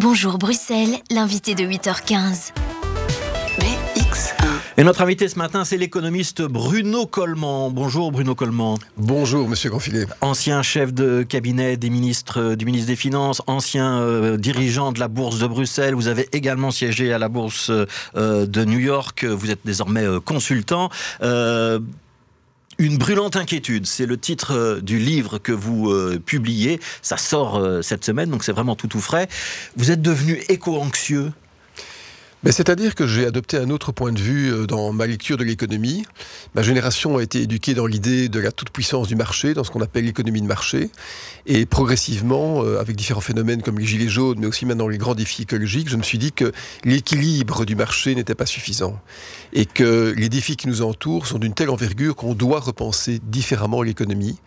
Bonjour Bruxelles, l'invité de 8h15. BX1. Et notre invité ce matin, c'est l'économiste Bruno Coleman. Bonjour Bruno Coleman. Bonjour Monsieur Granfilet. Ancien chef de cabinet des ministres, du ministre des Finances, ancien euh, dirigeant de la Bourse de Bruxelles. Vous avez également siégé à la Bourse euh, de New York. Vous êtes désormais euh, consultant. Une brûlante inquiétude, c'est le titre euh, du livre que vous euh, publiez. Ça sort euh, cette semaine, donc c'est vraiment tout tout frais. Vous êtes devenu éco-anxieux? C'est-à-dire que j'ai adopté un autre point de vue euh, dans ma lecture de l'économie. Ma génération a été éduquée dans l'idée de la toute-puissance du marché, dans ce qu'on appelle l'économie de marché. Et progressivement, euh, avec différents phénomènes comme les gilets jaunes, mais aussi maintenant les grands défis écologiques, je me suis dit que l'équilibre du marché n'était pas suffisant. Et que les défis qui nous entourent sont d'une telle envergure qu'on doit repenser différemment l'économie,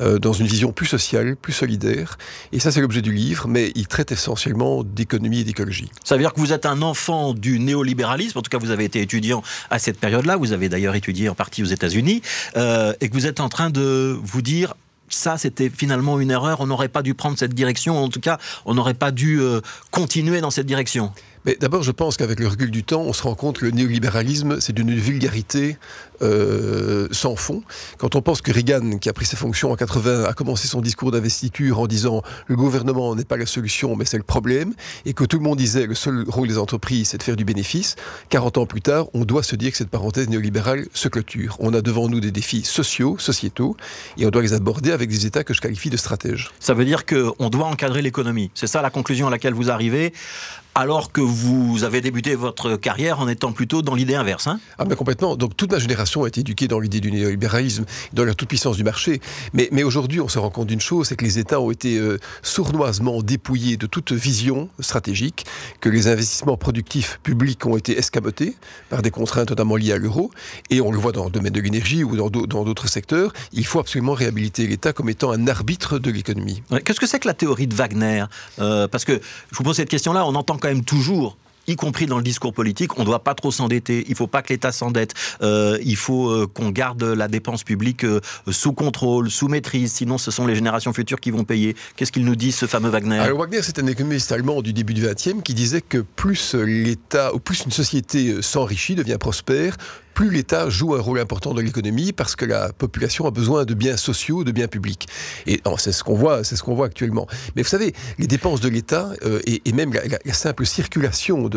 euh, dans une vision plus sociale, plus solidaire. Et ça, c'est l'objet du livre, mais il traite essentiellement d'économie et d'écologie. Ça veut dire que vous êtes un enfant du néolibéralisme. En tout cas, vous avez été étudiant à cette période-là. Vous avez d'ailleurs étudié en partie aux États-Unis. Euh, et que vous êtes en train de vous dire ça, c'était finalement une erreur. On n'aurait pas dû prendre cette direction. En tout cas, on n'aurait pas dû euh, continuer dans cette direction. D'abord, je pense qu'avec le recul du temps, on se rend compte que le néolibéralisme, c'est d'une vulgarité euh, sans fond. Quand on pense que Reagan, qui a pris ses fonctions en 80, a commencé son discours d'investiture en disant le gouvernement n'est pas la solution, mais c'est le problème, et que tout le monde disait le seul rôle des entreprises, c'est de faire du bénéfice, 40 ans plus tard, on doit se dire que cette parenthèse néolibérale se clôture. On a devant nous des défis sociaux, sociétaux, et on doit les aborder avec des États que je qualifie de stratèges. Ça veut dire qu'on doit encadrer l'économie. C'est ça la conclusion à laquelle vous arrivez alors que vous avez débuté votre carrière en étant plutôt dans l'idée inverse. Hein ah ben complètement. Donc toute ma génération a été éduquée dans l'idée du néolibéralisme, dans la toute-puissance du marché. Mais, mais aujourd'hui, on se rend compte d'une chose, c'est que les États ont été euh, sournoisement dépouillés de toute vision stratégique, que les investissements productifs publics ont été escamotés par des contraintes notamment liées à l'euro. Et on le voit dans le domaine de l'énergie ou dans d'autres secteurs. Il faut absolument réhabiliter l'État comme étant un arbitre de l'économie. Qu'est-ce que c'est que la théorie de Wagner? Euh, Parce que je vous pose cette question-là, on entend même toujours y compris dans le discours politique, on ne doit pas trop s'endetter, il ne faut pas que l'État s'endette, euh, il faut euh, qu'on garde la dépense publique euh, sous contrôle, sous maîtrise, sinon ce sont les générations futures qui vont payer. Qu'est-ce qu'il nous dit, ce fameux Wagner? Alors Wagner, c'est un économiste allemand du début du XXe qui disait que plus l'État, ou plus une société s'enrichit, devient prospère, plus l'État joue un rôle important dans l'économie parce que la population a besoin de biens sociaux, de biens publics. Et c'est ce qu'on voit, c'est ce qu'on voit actuellement. Mais vous savez, les dépenses de l'État euh, et, même la, simple circulation de,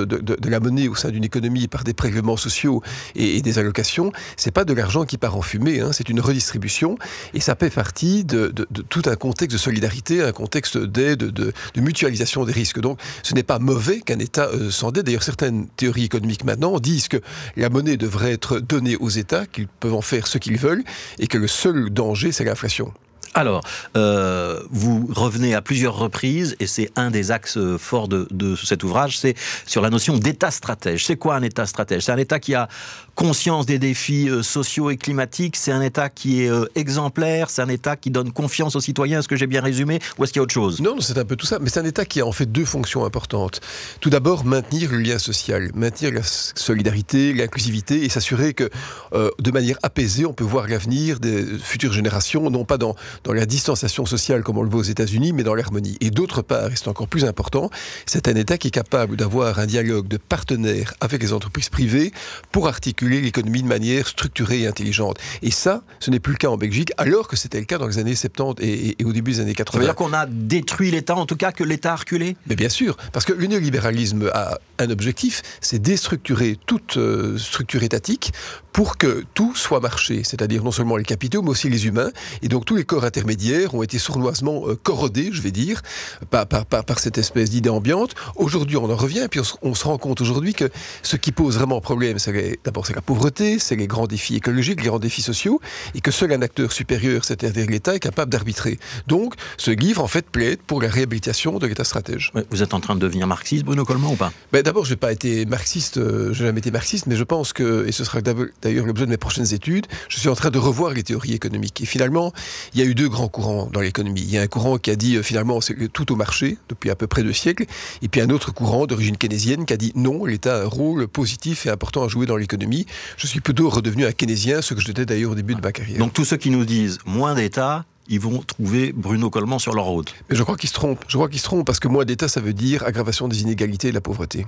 la monnaie au sein d'une économie par des prélèvements sociaux et, des allocations, c'est pas de l'argent qui part en fumée, hein, c'est une redistribution et ça fait partie de, tout un contexte de solidarité, un contexte d'aide, de, mutualisation des risques. Donc, ce n'est pas mauvais qu'un État euh, s'en D'ailleurs, certaines théories économiques maintenant disent que la monnaie devrait être donner aux États, qu'ils peuvent en faire ce qu'ils veulent, et que le seul danger, c'est l'inflation. Alors, euh, vous revenez à plusieurs reprises, et c'est un des axes forts de, de cet ouvrage, c'est sur la notion d'État stratège. C'est quoi un État stratège? C'est un État qui a conscience des défis euh, sociaux et climatiques, c'est un État qui est euh, exemplaire, c'est un État qui donne confiance aux citoyens, est-ce que j'ai bien résumé, ou est-ce qu'il y a autre chose? Non, c'est un peu tout ça, mais c'est un État qui a en fait deux fonctions importantes. Tout d'abord, maintenir le lien social, maintenir la solidarité, l'inclusivité, et s'assurer que de manière apaisée, on peut voir l'avenir des futures générations, non pas dans dans la distanciation sociale comme on le voit aux États-Unis, mais dans l'harmonie. Et d'autre part, et c'est encore plus important, c'est un État qui est capable d'avoir un dialogue de partenaires avec les entreprises privées pour articuler l'économie de manière structurée et intelligente. Et ça, ce n'est plus le cas en Belgique, alors que c'était le cas dans les années 70 et, au début des années 80. Ça veut dire qu'on a détruit l'État, en tout cas que l'État a reculé? Mais bien sûr, parce que le néolibéralisme a un objectif, c'est déstructurer toute euh, structure étatique pour que tout soit marché, c'est-à-dire non seulement les capitaux, mais aussi les humains. Et donc tous les corps intermédiaires ont été sournoisement euh, corrodés, je vais dire, par, par, par, cette espèce d'idée ambiante. Aujourd'hui, on en revient, puis on, se rend compte aujourd'hui que ce qui pose vraiment problème, c'est d'abord c'est la pauvreté, c'est les grands défis écologiques, les grands défis sociaux, et que seul un acteur supérieur, c'est-à-dire l'État, est capable d'arbitrer. Donc, ce livre, en fait, plaide pour la réhabilitation de l'État stratège. Vous êtes en train de devenir marxiste, Bruno Coleman, ou pas? Ben, D'abord, je n'ai pas été marxiste, euh, je n'ai jamais été marxiste, mais je pense que, et ce sera d'ailleurs l'objet de mes prochaines études, je suis en train de revoir les théories économiques. Et finalement, il y a eu deux grands courants dans l'économie. Il y a un courant qui a dit euh, finalement c'est tout au marché depuis à peu près deux siècles, et puis un autre courant d'origine keynésienne qui a dit non, l'État a un rôle positif et important à jouer dans l'économie. Je suis plutôt redevenu un keynésien, ce que j'étais d'ailleurs au début de ma carrière. Donc tous ceux qui nous disent moins d'État, ils vont trouver Bruno Coleman sur leur route. Mais je crois qu'ils se trompent. Je crois qu'ils se trompent parce que moins d'État, ça veut dire aggravation des inégalités et de la pauvreté.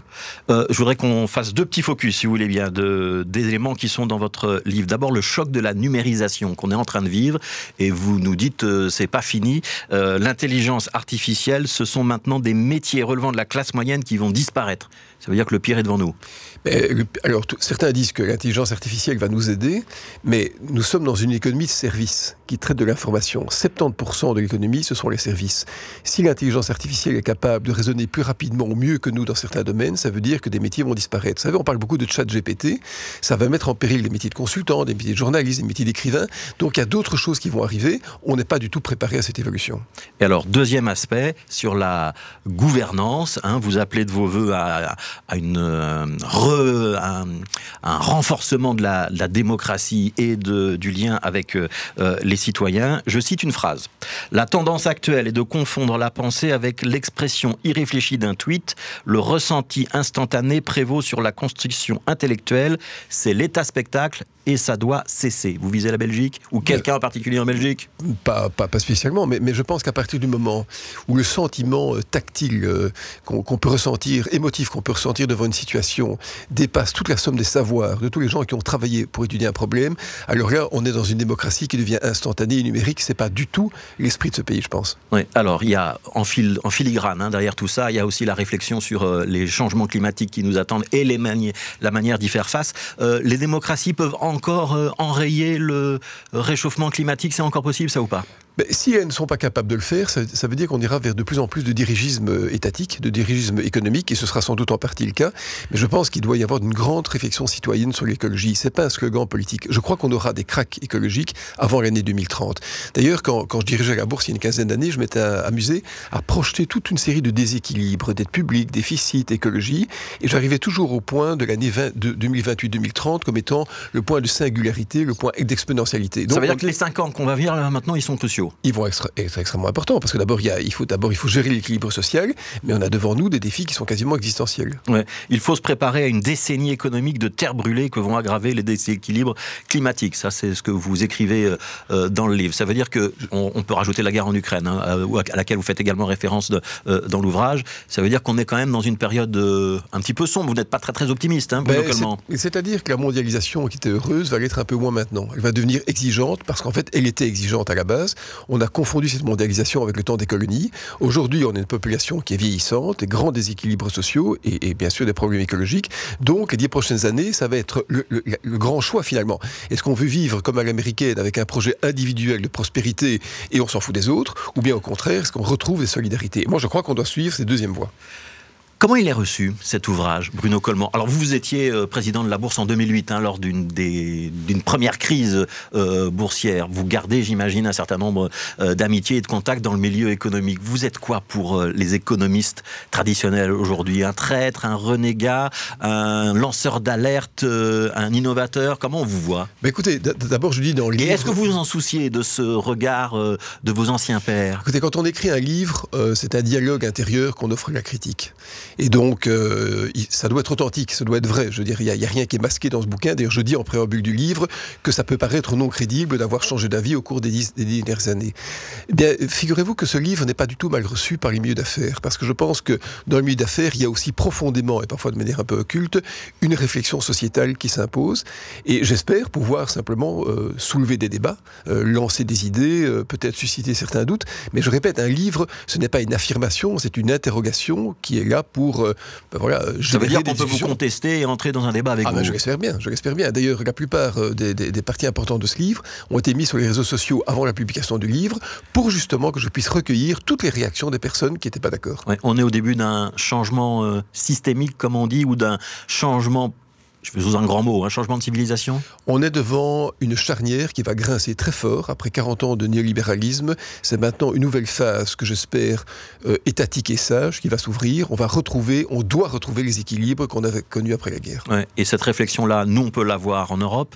Euh, je voudrais qu'on fasse deux petits focus, si vous voulez bien, de, des éléments qui sont dans votre livre. D'abord, le choc de la numérisation qu'on est en train de vivre, et vous nous dites euh, c'est pas fini. Euh, L'intelligence artificielle, ce sont maintenant des métiers relevant de la classe moyenne qui vont disparaître. Ça veut dire que le pire est devant nous. Mais, le- alors, certains disent que l'intelligence artificielle va nous aider, mais nous sommes dans une économie de services qui traite de l'information. 70% de l'économie, ce sont les services. Si l'intelligence artificielle est capable de raisonner plus rapidement ou mieux que nous dans certains domaines, ça veut dire que des métiers vont disparaître. Vous savez, on parle beaucoup de chat GPT, ça va mettre en péril des métiers de consultants, des métiers de journalistes, des métiers d'écrivains. Donc il y a d'autres choses qui vont arriver. On n'est pas du tout préparé à cette évolution. Et alors, deuxième aspect, sur la gouvernance, hein, vous appelez de vos voeux à, une, euh, un, renforcement de la, démocratie et du lien avec euh, euh, les citoyens. Je cite une phrase. La tendance actuelle est de confondre la pensée avec l'expression irréfléchie d'un tweet. Le ressenti instantané prévaut sur la construction intellectuelle. C'est l'état spectacle et ça doit cesser. Vous visez la Belgique ou quelqu'un en particulier en Belgique Pas, pas, pas spécialement, mais, mais je pense qu'à partir du moment où le sentiment euh, tactile euh, qu'on peut ressentir, émotif qu'on peut ressentir devant une situation, dépasse toute la somme des savoirs de tous les gens qui ont travaillé pour étudier un problème, alors là, on est dans une démocratie qui devient instantanée et numérique. C'est pas du tout l'esprit de ce pays, je pense. Oui, alors il y a en, fil, en filigrane hein, derrière tout ça, il y a aussi la réflexion sur euh, les changements climatiques qui nous attendent et les mani- la manière d'y faire face. Euh, les démocraties peuvent encore euh, enrayer le réchauffement climatique, c'est encore possible ça ou pas? Mais si elles ne sont pas capables de le faire, ça, ça veut dire qu'on ira vers de plus en plus de dirigisme euh, étatique, de dirigisme économique, et ce sera sans doute en partie le cas. Mais je pense qu'il doit y avoir une grande réflexion citoyenne sur l'écologie. C'est pas un slogan politique. Je crois qu'on aura des cracks écologiques avant l'année 2030. D'ailleurs, quand, quand je dirigeais la bourse il y a une quinzaine d'années, je m'étais amusé à projeter toute une série de déséquilibres, dettes publiques, déficits, écologie, et j'arrivais toujours au point de l'année 20 de 2028-2030 comme étant le point de singularité, le point d'exponentialité. Ça veut dire que les 5 ans qu'on va vivre là maintenant, ils sont cruciaux. Ils vont être extrêmement importants parce que d'abord il, faut d'abord il faut gérer l'équilibre social, mais on a devant nous des défis qui sont quasiment existentiels. Ouais. Il faut se préparer à une décennie économique de terre brûlée que vont aggraver les déséquilibres climatiques. Ça, c'est ce que vous écrivez euh, euh, dans le livre. Ça veut dire que on, on peut rajouter la guerre en Ukraine, hein, euh, à à laquelle vous faites également référence de- euh, dans l'ouvrage. Ça veut dire qu'on est quand même dans une période euh, un petit peu sombre. Vous n'êtes pas très très optimiste, hein, Ben, C'est-à-dire que la mondialisation qui était heureuse va l'être un peu moins maintenant. Elle va devenir exigeante parce qu'en fait elle était exigeante à la base. On a confondu cette mondialisation avec le temps des colonies. Aujourd'hui on a une population qui est vieillissante, des grands déséquilibres sociaux et, bien sûr des problèmes écologiques. Donc les dix prochaines années ça va être le grand choix finalement. Est-ce qu'on veut vivre comme à l'américaine avec un projet individuel de prospérité et on s'en fout des autres ou bien au contraire est-ce qu'on retrouve des solidarités? Moi je crois qu'on doit suivre ces deuxièmes voies. Comment il est reçu, cet ouvrage, Bruno Coleman Alors, vous, vous étiez euh, président de la Bourse en 2008, hein, lors d'une première crise euh, boursière. Vous gardez, j'imagine, un certain nombre euh, d'amitiés et de contacts dans le milieu économique. Vous êtes quoi pour euh, les économistes traditionnels aujourd'hui? Un traître, un renégat, un lanceur d'alerte, un innovateur? Comment on vous voit? Ben écoutez, d'abord je dis dans le Et livre... est-ce que vous vous en souciez de ce regard de vos anciens pères Écoutez, quand on écrit un livre, c'est un dialogue intérieur qu'on offre à la critique. Et donc, euh, ça doit être authentique, ça doit être vrai. Je veux dire, il n'y a, rien qui est masqué dans ce bouquin. D'ailleurs, je dis en préambule du livre que ça peut paraître non crédible d'avoir changé d'avis au cours des dix, dernières années. Eh bien, figurez-vous que ce livre n'est pas du tout mal reçu par les milieux d'affaires. Parce que je pense que dans le milieu d'affaires, il y a aussi profondément, et parfois de manière un peu occulte, une réflexion sociétale qui s'impose. Et j'espère pouvoir simplement euh, soulever des débats, euh, lancer des idées, peut-être susciter certains doutes. Mais je répète, un livre, ce n'est pas une affirmation, c'est une interrogation qui est là pour, euh, ben voilà, Ça veut dire qu'on peut vous contester et entrer dans un débat avec Ah ben, vous je l'espère bien, je l'espère bien. D'ailleurs, la plupart euh, des, des- des parties importantes de ce livre ont été mis sur les réseaux sociaux avant la publication du livre pour justement que je puisse recueillir toutes les réactions des personnes qui n'étaient pas d'accord. Ouais, on est au début d'un changement euh, systémique, comme on dit, ou d'un changement, je vais un grand mot, un changement de civilisation On est devant une charnière qui va grincer très fort après 40 ans de néolibéralisme. C'est maintenant une nouvelle phase que j'espère euh, étatique et sage qui va s'ouvrir. On va retrouver, on doit retrouver les équilibres qu'on avait connus après la guerre. Ouais, Et cette réflexion-là, nous, on peut l'avoir en Europe.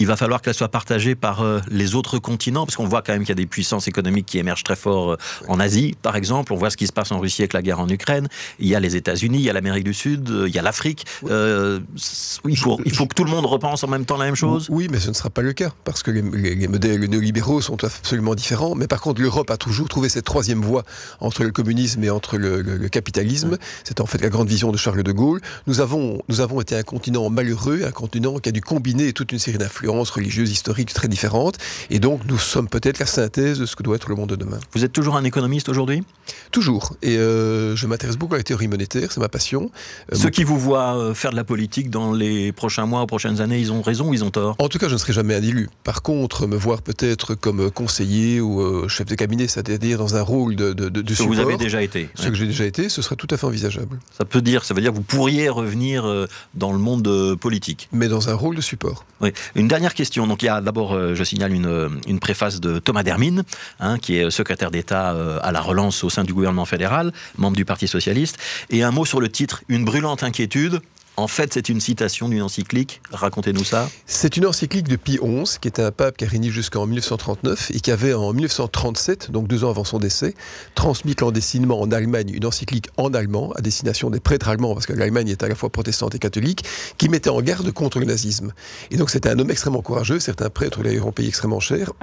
Il va falloir qu'elle soit partagée par euh, les autres continents, parce qu'on voit quand même qu'il y a des puissances économiques qui émergent très fort euh, en Asie, par exemple. On voit ce qui se passe en Russie avec la guerre en Ukraine. Il y a les États-Unis, il y a l'Amérique du Sud, euh, il y a l'Afrique. Il, faut, il faut que tout le monde repense en même temps la même chose. Oui, mais ce ne sera pas le cas, parce que les, les- les modèles néolibéraux sont absolument différents. Mais par contre, l'Europe a toujours trouvé cette troisième voie entre le communisme et entre le, le- le capitalisme. C'est en fait la grande vision de Charles de Gaulle. Nous avons, nous avons été un continent malheureux, un continent qui a dû combiner toute une série d'influences religieuses, historiques très différentes. Et donc, nous sommes peut-être la synthèse de ce que doit être le monde de demain. Vous êtes toujours un économiste aujourd'hui? Toujours. Et euh, je m'intéresse beaucoup à la théorie monétaire, c'est ma passion. Euh, Ceux qui vous voient euh, faire de la politique dans les prochains mois, prochaines années, ils ont raison ou ils ont tort? En tout cas, je ne serai jamais un élu. Par contre, me voir peut-être comme conseiller ou euh, chef de cabinet, c'est-à-dire dans un rôle de, de, de, de Ce que vous support, avez déjà été. ce que j'ai déjà été, ce serait tout à fait envisageable. Ça peut dire, ça veut dire que vous pourriez revenir dans le monde politique. Mais dans un rôle de support. Oui. Une dernière question. Donc il y a d'abord, euh, je signale une, euh, une préface de Thomas Dermine, hein, qui est secrétaire d'État euh, à la relance au sein du gouvernement fédéral, membre du Parti socialiste, et un mot sur le titre Une brûlante inquiétude. En fait, c'est une citation d'une encyclique. Racontez-nous ça. C'est une encyclique de Pie XI, qui était un pape qui a régné jusqu'en 1939 et qui avait en 1937, donc deux ans avant son décès, transmis clandestinement en Allemagne une encyclique en allemand à destination des prêtres allemands, parce que l'Allemagne est à la fois protestante et catholique, qui mettait en garde contre le nazisme. Et donc c'était un homme extrêmement courageux, certains prêtres ont payé extrêmement cher.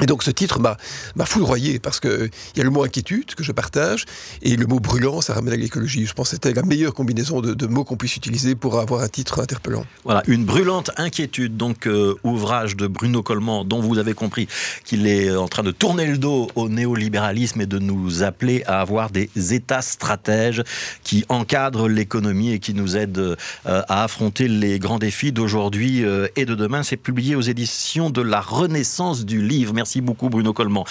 Et donc ce titre m'a foudroyé parce que il y a le mot inquiétude que je partage et le mot brûlant ça ramène à l'écologie. Je pense que c'était la meilleure combinaison de, mots qu'on puisse utiliser pour avoir un titre interpellant. Voilà, une brûlante inquiétude, donc euh, ouvrage de Bruno Coleman, dont vous avez compris qu'il est en train de tourner le dos au néolibéralisme et de nous appeler à avoir des États stratèges qui encadrent l'économie et qui nous aident euh, à affronter les grands défis d'aujourd'hui euh, et de demain. C'est publié aux éditions de la Renaissance du livre. Merci beaucoup Bruno Coleman.